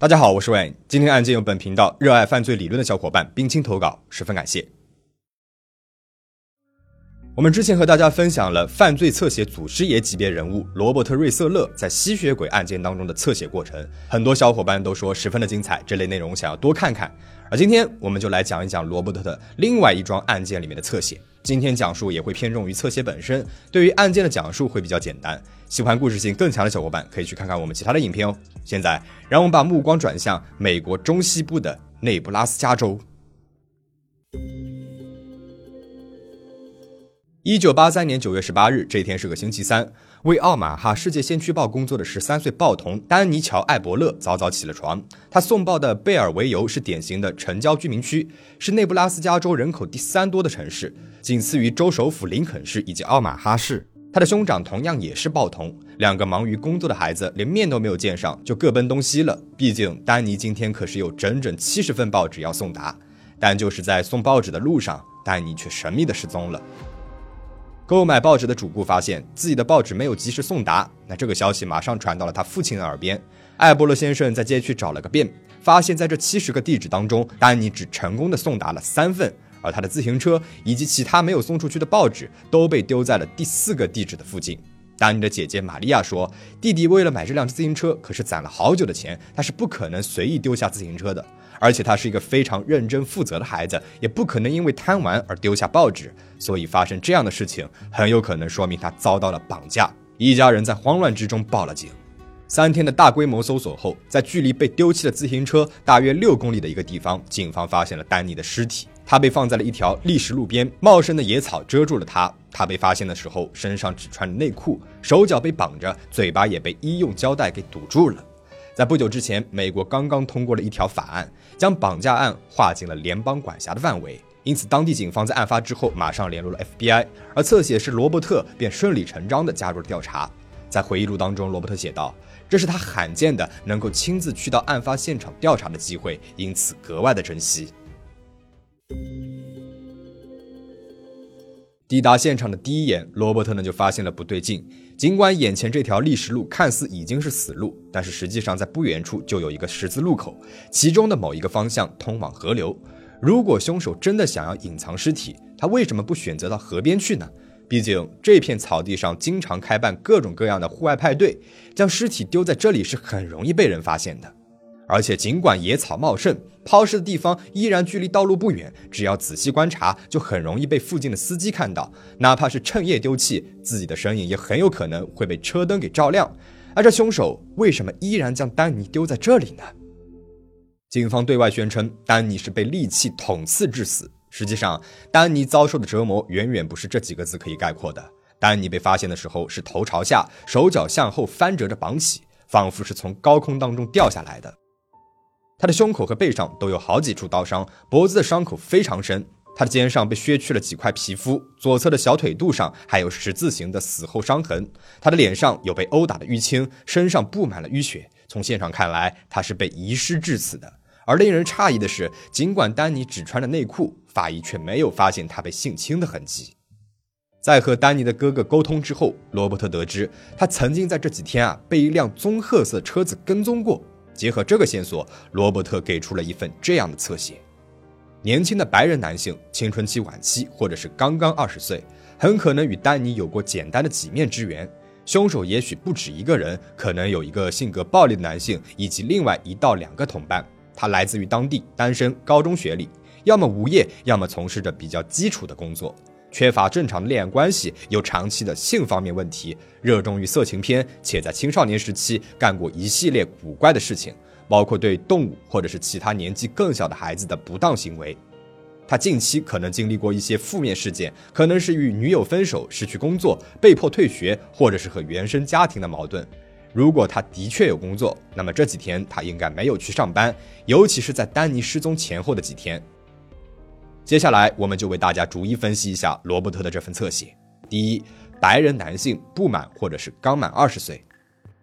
大家好，我是 Wayne。今天案件由本频道热爱犯罪理论的小伙伴冰清投稿，十分感谢。我们之前和大家分享了犯罪侧写祖师爷级别人物罗伯特·瑞瑟勒在吸血鬼案件当中的侧写过程，很多小伙伴都说十分的精彩，这类内容想要多看看。而今天我们就来讲一讲罗伯特的另外一桩案件里面的侧写。今天讲述也会偏重于侧写本身，对于案件的讲述会比较简单。喜欢故事性更强的小伙伴可以去看看我们其他的影片哦。现在，让我们把目光转向美国中西部的内布拉斯加州。一九八三年九月十八日，这天是个星期三。为奥马哈世界先驱报工作的十三岁报童丹尼乔·艾伯勒早早起了床。他送报的贝尔维尤是典型的城郊居民区，是内布拉斯加州人口第三多的城市，仅次于州首府林肯市以及奥马哈市。他的兄长同样也是报童，两个忙于工作的孩子连面都没有见上，就各奔东西了。毕竟丹尼今天可是有整整七十份报纸要送达，但就是在送报纸的路上，丹尼却神秘的失踪了。购买报纸的主顾发现自己的报纸没有及时送达，那这个消息马上传到了他父亲的耳边。艾波罗先生在街区找了个遍，发现在这七十个地址当中，丹尼只成功的送达了三份，而他的自行车以及其他没有送出去的报纸都被丢在了第四个地址的附近。丹尼的姐姐玛利亚说，弟弟为了买这辆自行车，可是攒了好久的钱，他是不可能随意丢下自行车的。而且他是一个非常认真负责的孩子，也不可能因为贪玩而丢下报纸。所以发生这样的事情，很有可能说明他遭到了绑架。一家人在慌乱之中报了警。三天的大规模搜索后，在距离被丢弃的自行车大约六公里的一个地方，警方发现了丹尼的尸体。他被放在了一条砾石路边，茂盛的野草遮住了他。他被发现的时候，身上只穿着内裤，手脚被绑着，嘴巴也被医用胶带给堵住了。在不久之前，美国刚刚通过了一条法案，将绑架案划进了联邦管辖的范围。因此，当地警方在案发之后马上联络了 FBI，而侧写师罗伯特便顺理成章地加入了调查。在回忆录当中，罗伯特写道：“这是他罕见的能够亲自去到案发现场调查的机会，因此格外的珍惜。”抵达现场的第一眼，罗伯特呢就发现了不对劲。尽管眼前这条砾石路看似已经是死路，但是实际上在不远处就有一个十字路口，其中的某一个方向通往河流。如果凶手真的想要隐藏尸体，他为什么不选择到河边去呢？毕竟这片草地上经常开办各种各样的户外派对，将尸体丢在这里是很容易被人发现的。而且，尽管野草茂盛，抛尸的地方依然距离道路不远。只要仔细观察，就很容易被附近的司机看到。哪怕是趁夜丢弃，自己的身影也很有可能会被车灯给照亮。而这凶手为什么依然将丹尼丢在这里呢？警方对外宣称，丹尼是被利器捅刺致死。实际上，丹尼遭受的折磨远远不是这几个字可以概括的。丹尼被发现的时候是头朝下，手脚向后翻折着绑起，仿佛是从高空当中掉下来的。他的胸口和背上都有好几处刀伤，脖子的伤口非常深。他的肩上被削去了几块皮肤，左侧的小腿肚上还有十字形的死后伤痕。他的脸上有被殴打的淤青，身上布满了淤血。从现场看来，他是被遗失致死的。而令人诧异的是，尽管丹尼只穿着内裤，法医却没有发现他被性侵的痕迹。在和丹尼的哥哥沟通之后，罗伯特得知他曾经在这几天啊被一辆棕褐色车子跟踪过。结合这个线索，罗伯特给出了一份这样的侧写：年轻的白人男性，青春期晚期，或者是刚刚二十岁，很可能与丹尼有过简单的几面之缘。凶手也许不止一个人，可能有一个性格暴力的男性，以及另外一到两个同伴。他来自于当地，单身，高中学历，要么无业，要么从事着比较基础的工作。缺乏正常的恋爱关系，有长期的性方面问题，热衷于色情片，且在青少年时期干过一系列古怪的事情，包括对动物或者是其他年纪更小的孩子的不当行为。他近期可能经历过一些负面事件，可能是与女友分手、失去工作、被迫退学，或者是和原生家庭的矛盾。如果他的确有工作，那么这几天他应该没有去上班，尤其是在丹尼失踪前后的几天。接下来，我们就为大家逐一分析一下罗伯特的这份侧写。第一，白人男性，不满或者是刚满二十岁。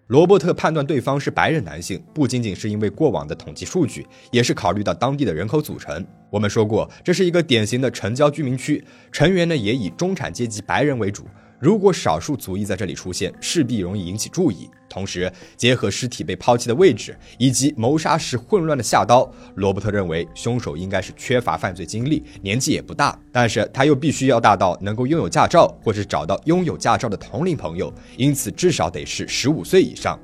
罗伯特判断对方是白人男性，不仅仅是因为过往的统计数据，也是考虑到当地的人口组成。我们说过，这是一个典型的城郊居民区，成员呢也以中产阶级白人为主。如果少数族裔在这里出现，势必容易引起注意。同时，结合尸体被抛弃的位置以及谋杀时混乱的下刀，罗伯特认为凶手应该是缺乏犯罪经历，年纪也不大，但是他又必须要大到能够拥有驾照，或是找到拥有驾照的同龄朋友，因此至少得是十五岁以上。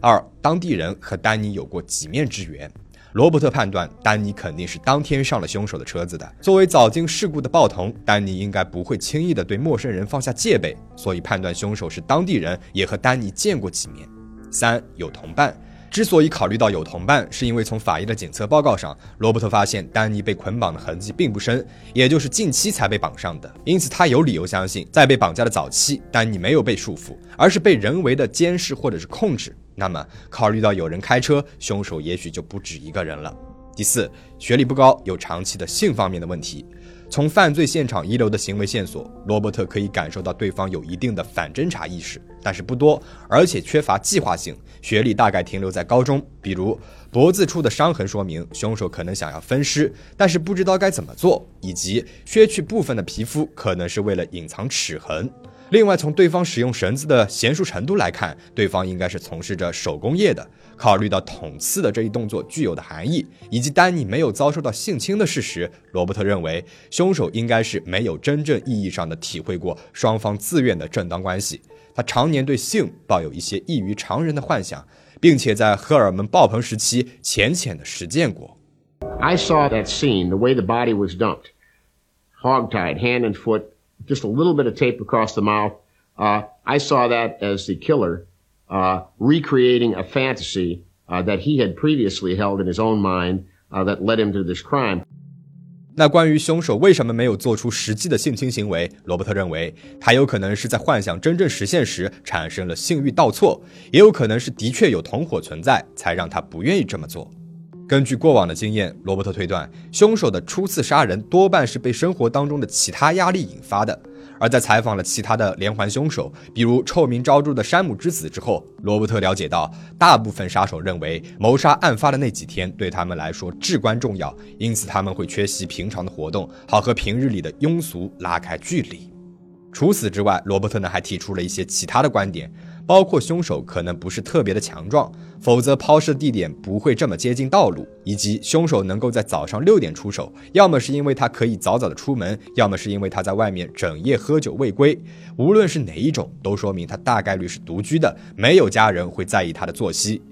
二，当地人和丹尼有过几面之缘。罗伯特判断，丹尼肯定是当天上了凶手的车子的。作为早经事故的报童，丹尼应该不会轻易的对陌生人放下戒备，所以判断凶手是当地人，也和丹尼见过几面。三有同伴，之所以考虑到有同伴，是因为从法医的检测报告上，罗伯特发现丹尼被捆绑的痕迹并不深，也就是近期才被绑上的，因此他有理由相信，在被绑架的早期，丹尼没有被束缚，而是被人为的监视或者是控制。那么，考虑到有人开车，凶手也许就不止一个人了。第四，学历不高，有长期的性方面的问题。从犯罪现场遗留的行为线索，罗伯特可以感受到对方有一定的反侦查意识，但是不多，而且缺乏计划性。学历大概停留在高中，比如脖子处的伤痕说明凶手可能想要分尸，但是不知道该怎么做，以及削去部分的皮肤可能是为了隐藏齿痕。另外，从对方使用绳子的娴熟程度来看，对方应该是从事着手工业的。考虑到捅刺的这一动作具有的含义，以及丹尼没有遭受到性侵的事实，罗伯特认为凶手应该是没有真正意义上的体会过双方自愿的正当关系。他常年对性抱有一些异于常人的幻想，并且在荷尔蒙爆棚时期浅浅的实践过。I saw that scene, the way the body was dumped, hogtied, hand and foot. Just a little bit of tape across the mouth. Uh, I saw that as the killer uh, recreating a fantasy uh, that he had previously held in his own mind uh, that led him to this crime. 那关于凶手为什么没有做出实际的性侵行为，罗伯特认为他有可能是在幻想真正实现时产生了性欲倒错，也有可能是的确有同伙存在，才让他不愿意这么做。根据过往的经验，罗伯特推断，凶手的初次杀人多半是被生活当中的其他压力引发的。而在采访了其他的连环凶手，比如臭名昭著的山姆之子之后，罗伯特了解到，大部分杀手认为谋杀案发的那几天对他们来说至关重要，因此他们会缺席平常的活动，好和平日里的庸俗拉开距离。除此之外，罗伯特呢还提出了一些其他的观点。包括凶手可能不是特别的强壮，否则抛尸地点不会这么接近道路，以及凶手能够在早上六点出手，要么是因为他可以早早的出门，要么是因为他在外面整夜喝酒未归。无论是哪一种，都说明他大概率是独居的，没有家人会在意他的作息。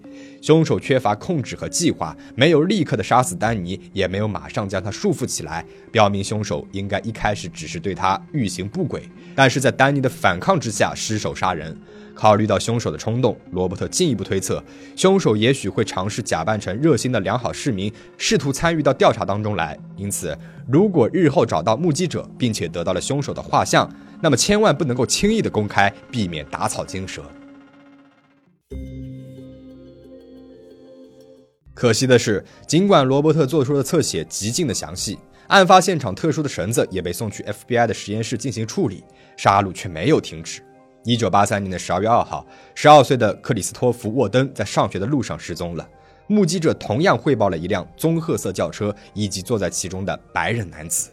凶手缺乏控制和计划，没有立刻的杀死丹尼，也没有马上将他束缚起来，表明凶手应该一开始只是对他欲行不轨，但是在丹尼的反抗之下失手杀人。考虑到凶手的冲动，罗伯特进一步推测，凶手也许会尝试假扮成热心的良好市民，试图参与到调查当中来。因此，如果日后找到目击者，并且得到了凶手的画像，那么千万不能够轻易的公开，避免打草惊蛇。可惜的是，尽管罗伯特做出的侧写极尽的详细，案发现场特殊的绳子也被送去 FBI 的实验室进行处理，杀戮却没有停止。一九八三年的十二月二号，十二岁的克里斯托弗·沃登在上学的路上失踪了。目击者同样汇报了一辆棕褐色轿车以及坐在其中的白人男子。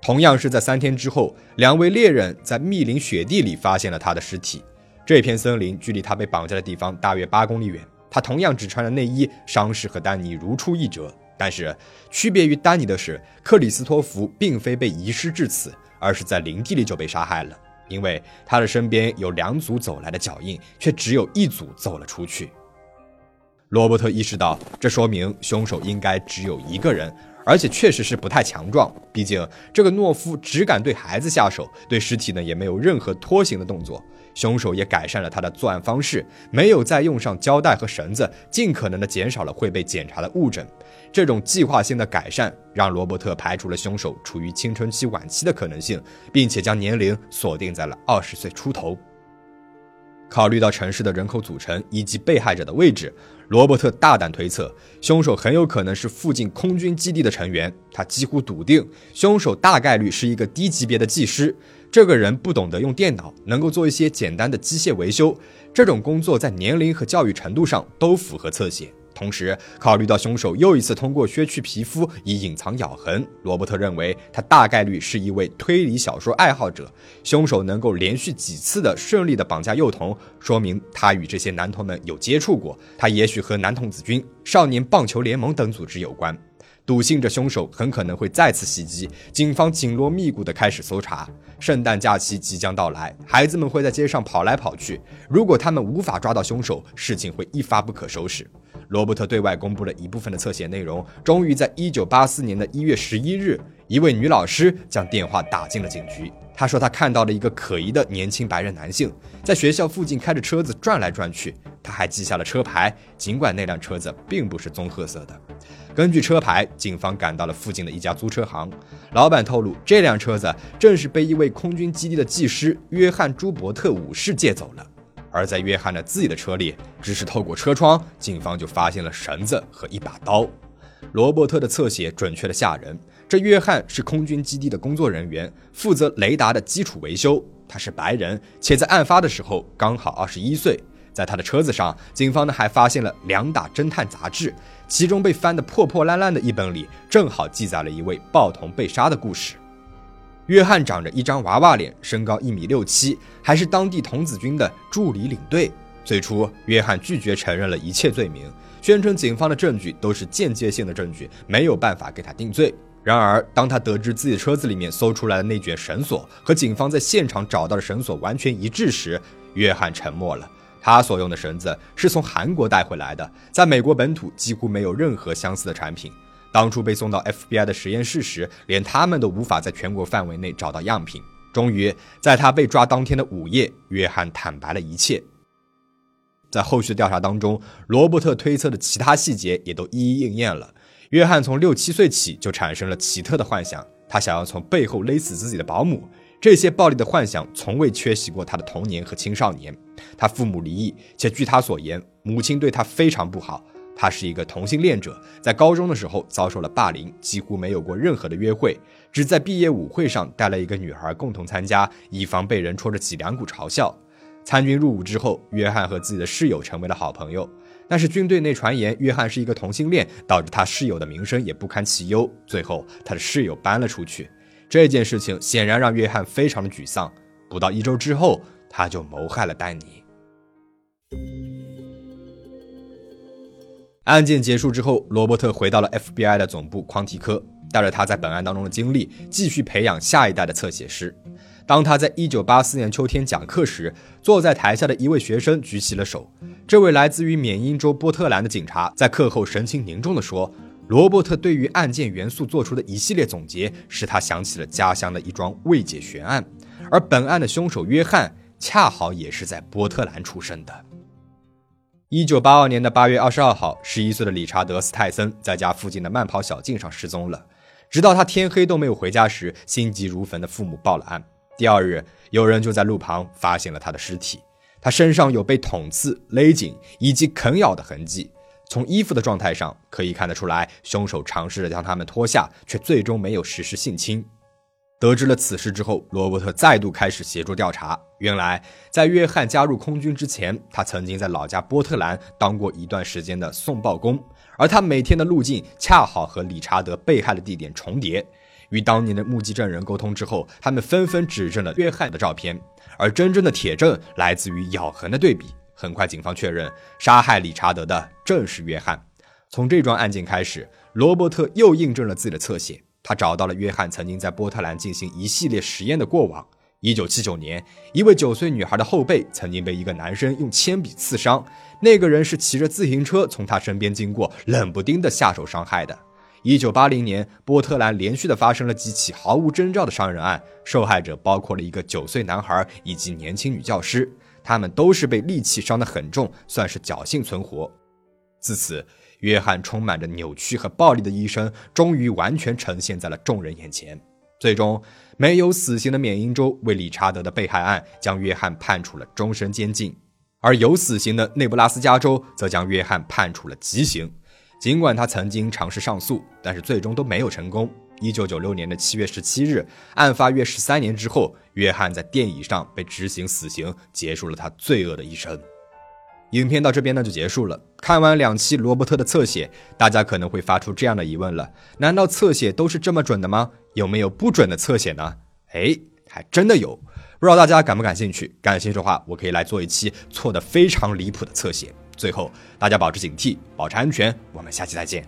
同样是在三天之后，两位猎人在密林雪地里发现了他的尸体。这片森林距离他被绑架的地方大约八公里远。他同样只穿着内衣，伤势和丹尼如出一辙。但是区别于丹尼的是，克里斯托弗并非被遗失至此，而是在林地里就被杀害了。因为他的身边有两组走来的脚印，却只有一组走了出去。罗伯特意识到，这说明凶手应该只有一个人，而且确实是不太强壮。毕竟这个懦夫只敢对孩子下手，对尸体呢也没有任何拖行的动作。凶手也改善了他的作案方式，没有再用上胶带和绳子，尽可能的减少了会被检查的物证。这种计划性的改善让罗伯特排除了凶手处于青春期晚期的可能性，并且将年龄锁定在了二十岁出头。考虑到城市的人口组成以及被害者的位置，罗伯特大胆推测，凶手很有可能是附近空军基地的成员。他几乎笃定，凶手大概率是一个低级别的技师。这个人不懂得用电脑，能够做一些简单的机械维修。这种工作在年龄和教育程度上都符合侧写。同时，考虑到凶手又一次通过削去皮肤以隐藏咬痕，罗伯特认为他大概率是一位推理小说爱好者。凶手能够连续几次的顺利的绑架幼童，说明他与这些男童们有接触过。他也许和男童子军、少年棒球联盟等组织有关。笃信着凶手很可能会再次袭击，警方紧锣密鼓地开始搜查。圣诞假期即将到来，孩子们会在街上跑来跑去。如果他们无法抓到凶手，事情会一发不可收拾。罗伯特对外公布了一部分的侧写内容。终于在一九八四年的一月十一日，一位女老师将电话打进了警局。她说她看到了一个可疑的年轻白人男性在学校附近开着车子转来转去。他还记下了车牌，尽管那辆车子并不是棕褐色的。根据车牌，警方赶到了附近的一家租车行。老板透露，这辆车子正是被一位空军基地的技师约翰·朱伯特武士借走了。而在约翰的自己的车里，只是透过车窗，警方就发现了绳子和一把刀。罗伯特的侧写准确的吓人。这约翰是空军基地的工作人员，负责雷达的基础维修。他是白人，且在案发的时候刚好二十一岁。在他的车子上，警方呢还发现了两打侦探杂志，其中被翻得破破烂烂的一本里，正好记载了一位报童被杀的故事。约翰长着一张娃娃脸，身高一米六七，还是当地童子军的助理领队。最初，约翰拒绝承认了一切罪名，宣称警方的证据都是间接性的证据，没有办法给他定罪。然而，当他得知自己车子里面搜出来的那卷绳索和警方在现场找到的绳索完全一致时，约翰沉默了。他所用的绳子是从韩国带回来的，在美国本土几乎没有任何相似的产品。当初被送到 FBI 的实验室时，连他们都无法在全国范围内找到样品。终于，在他被抓当天的午夜，约翰坦白了一切。在后续的调查当中，罗伯特推测的其他细节也都一一应验了。约翰从六七岁起就产生了奇特的幻想，他想要从背后勒死自己的保姆。这些暴力的幻想从未缺席过他的童年和青少年。他父母离异，且据他所言，母亲对他非常不好。他是一个同性恋者，在高中的时候遭受了霸凌，几乎没有过任何的约会，只在毕业舞会上带了一个女孩共同参加，以防被人戳着脊梁骨嘲笑。参军入伍之后，约翰和自己的室友成为了好朋友。但是军队内传言约翰是一个同性恋，导致他室友的名声也不堪其忧。最后，他的室友搬了出去。这件事情显然让约翰非常的沮丧。不到一周之后，他就谋害了丹尼。案件结束之后，罗伯特回到了 FBI 的总部匡提科，带着他在本案当中的经历，继续培养下一代的侧写师。当他在1984年秋天讲课时，坐在台下的一位学生举起了手。这位来自于缅因州波特兰的警察在课后神情凝重地说。罗伯特对于案件元素做出的一系列总结，使他想起了家乡的一桩未解悬案，而本案的凶手约翰恰好也是在波特兰出生的。一九八二年的八月二十二号，十一岁的理查德·斯泰森在家附近的慢跑小径上失踪了，直到他天黑都没有回家时，心急如焚的父母报了案。第二日，有人就在路旁发现了他的尸体，他身上有被捅刺、勒紧以及啃咬的痕迹。从衣服的状态上可以看得出来，凶手尝试着将他们脱下，却最终没有实施性侵。得知了此事之后，罗伯特再度开始协助调查。原来，在约翰加入空军之前，他曾经在老家波特兰当过一段时间的送报工，而他每天的路径恰好和理查德被害的地点重叠。与当年的目击证人沟通之后，他们纷纷指证了约翰的照片，而真正的铁证来自于咬痕的对比。很快，警方确认杀害理查德的正是约翰。从这桩案件开始，罗伯特又印证了自己的侧写。他找到了约翰曾经在波特兰进行一系列实验的过往。1979年，一位九岁女孩的后背曾经被一个男生用铅笔刺伤，那个人是骑着自行车从他身边经过，冷不丁的下手伤害的。1980年，波特兰连续的发生了几起毫无征兆的伤人案，受害者包括了一个九岁男孩以及年轻女教师。他们都是被利器伤得很重，算是侥幸存活。自此，约翰充满着扭曲和暴力的一生终于完全呈现在了众人眼前。最终，没有死刑的缅因州为理查德的被害案将约翰判处了终身监禁，而有死刑的内布拉斯加州则将约翰判处了极刑。尽管他曾经尝试上诉，但是最终都没有成功。一九九六年的七月十七日，案发约十三年之后，约翰在电椅上被执行死刑，结束了他罪恶的一生。影片到这边呢就结束了。看完两期罗伯特的侧写，大家可能会发出这样的疑问了：难道侧写都是这么准的吗？有没有不准的侧写呢？哎，还真的有。不知道大家感不感兴趣？感兴趣的话，我可以来做一期错的非常离谱的侧写。最后，大家保持警惕，保持安全。我们下期再见。